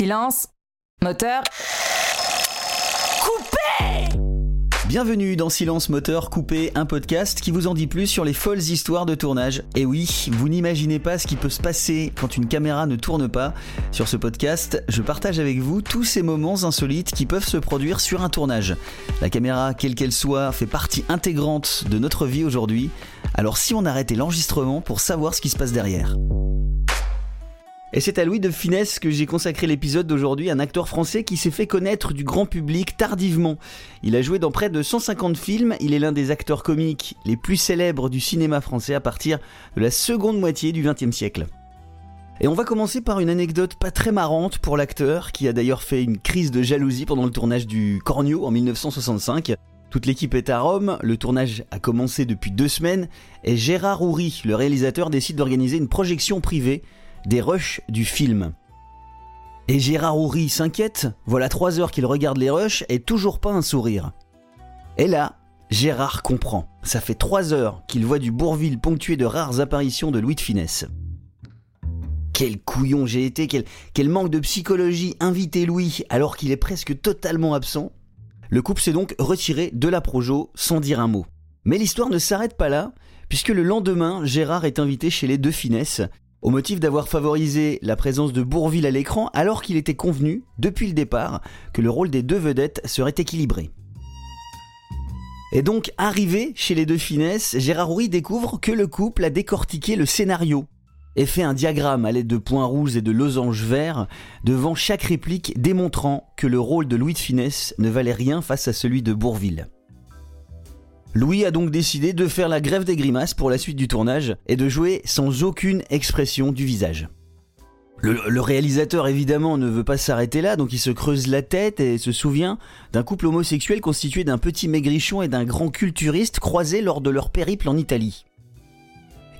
Silence. Moteur. Coupé Bienvenue dans Silence Moteur Coupé, un podcast qui vous en dit plus sur les folles histoires de tournage. Et oui, vous n'imaginez pas ce qui peut se passer quand une caméra ne tourne pas. Sur ce podcast, je partage avec vous tous ces moments insolites qui peuvent se produire sur un tournage. La caméra, quelle qu'elle soit, fait partie intégrante de notre vie aujourd'hui. Alors si on arrêtait l'enregistrement pour savoir ce qui se passe derrière. Et c'est à Louis de Finesse que j'ai consacré l'épisode d'aujourd'hui, un acteur français qui s'est fait connaître du grand public tardivement. Il a joué dans près de 150 films, il est l'un des acteurs comiques les plus célèbres du cinéma français à partir de la seconde moitié du XXe siècle. Et on va commencer par une anecdote pas très marrante pour l'acteur, qui a d'ailleurs fait une crise de jalousie pendant le tournage du Cornio en 1965. Toute l'équipe est à Rome, le tournage a commencé depuis deux semaines, et Gérard Houry, le réalisateur, décide d'organiser une projection privée des rushs du film. Et Gérard Houry s'inquiète, voilà trois heures qu'il regarde les rushs et toujours pas un sourire. Et là, Gérard comprend. Ça fait trois heures qu'il voit du Bourville ponctué de rares apparitions de Louis de Finesse. Quel couillon j'ai été, quel, manque de psychologie inviter Louis alors qu'il est presque totalement absent. Le couple s'est donc retiré de la Projo sans dire un mot. Mais l'histoire ne s'arrête pas là, puisque le lendemain, Gérard est invité chez les deux Finesses, au motif d'avoir favorisé la présence de Bourville à l'écran alors qu'il était convenu, depuis le départ, que le rôle des deux vedettes serait équilibré. Et donc, arrivé chez les deux finesses, Gérard Houry découvre que le couple a décortiqué le scénario et fait un diagramme à l'aide de points rouges et de losanges verts devant chaque réplique démontrant que le rôle de Louis de Finesse ne valait rien face à celui de Bourville. Louis a donc décidé de faire la grève des grimaces pour la suite du tournage et de jouer sans aucune expression du visage. Le, réalisateur évidemment ne veut pas s'arrêter là, donc il se creuse la tête et se souvient d'un couple homosexuel constitué d'un petit maigrichon et d'un grand culturiste croisés lors de leur périple en Italie.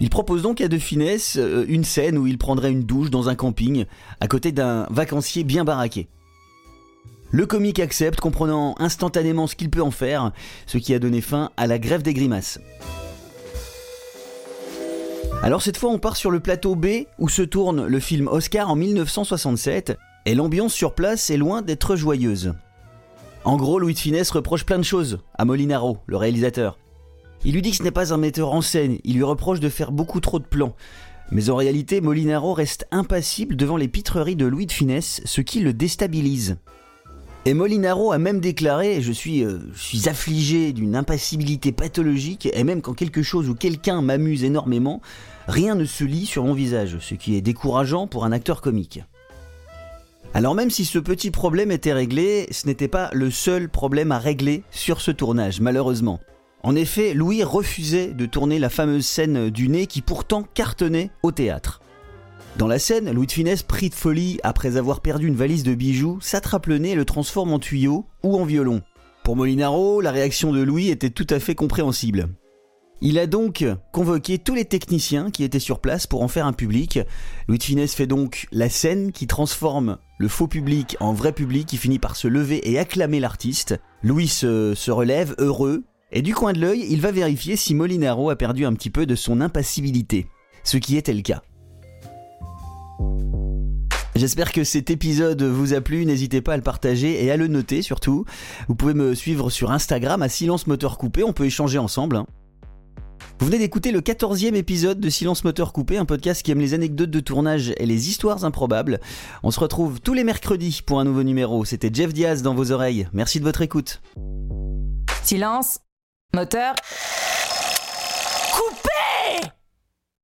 Il propose donc à De Finesse euh, une scène où il prendrait une douche dans un camping, à côté d'un vacancier bien baraqué. Le comique accepte, comprenant instantanément ce qu'il peut en faire, ce qui a donné fin à la grève des grimaces. Alors cette fois on part sur le plateau B où se tourne le film Oscar en 1967 et l'ambiance sur place est loin d'être joyeuse. En gros, Louis de Finesse reproche plein de choses à Molinaro, le réalisateur. Il lui dit que ce n'est pas un metteur en scène, il lui reproche de faire beaucoup trop de plans. Mais en réalité, Molinaro reste impassible devant les pitreries de Louis de Finesse, ce qui le déstabilise. Et Molinaro a même déclaré je suis, euh, je suis affligé d'une impassibilité pathologique, et même quand quelque chose ou quelqu'un m'amuse énormément, rien ne se lit sur mon visage, ce qui est décourageant pour un acteur comique. Alors même si ce petit problème était réglé, ce n'était pas le seul problème à régler sur ce tournage, malheureusement. En effet, Louis refusait de tourner la fameuse scène du nez qui pourtant cartonnait au théâtre. Dans la scène, Louis de Finesse, pris de folie après avoir perdu une valise de bijoux, s'attrape le nez et le transforme en tuyau ou en violon. Pour Molinaro, la réaction de Louis était tout à fait compréhensible. Il a donc convoqué tous les techniciens qui étaient sur place pour en faire un public. Louis de Finesse fait donc la scène qui transforme le faux public en vrai public qui finit par se lever et acclamer l'artiste. Louis se, se relève, heureux, et du coin de l'œil, il va vérifier si Molinaro a perdu un petit peu de son impassibilité. Ce qui était le cas. J'espère que cet épisode vous a plu, n'hésitez pas à le partager et à le noter surtout. Vous pouvez me suivre sur Instagram à Silence Moteur Coupé, on peut échanger ensemble. Hein. Vous venez d'écouter le 14e épisode de Silence Moteur Coupé, un podcast qui aime les anecdotes de tournage et les histoires improbables. On se retrouve tous les mercredis pour un nouveau numéro. C'était Jeff Diaz dans vos oreilles. Merci de votre écoute. Silence, moteur, coupé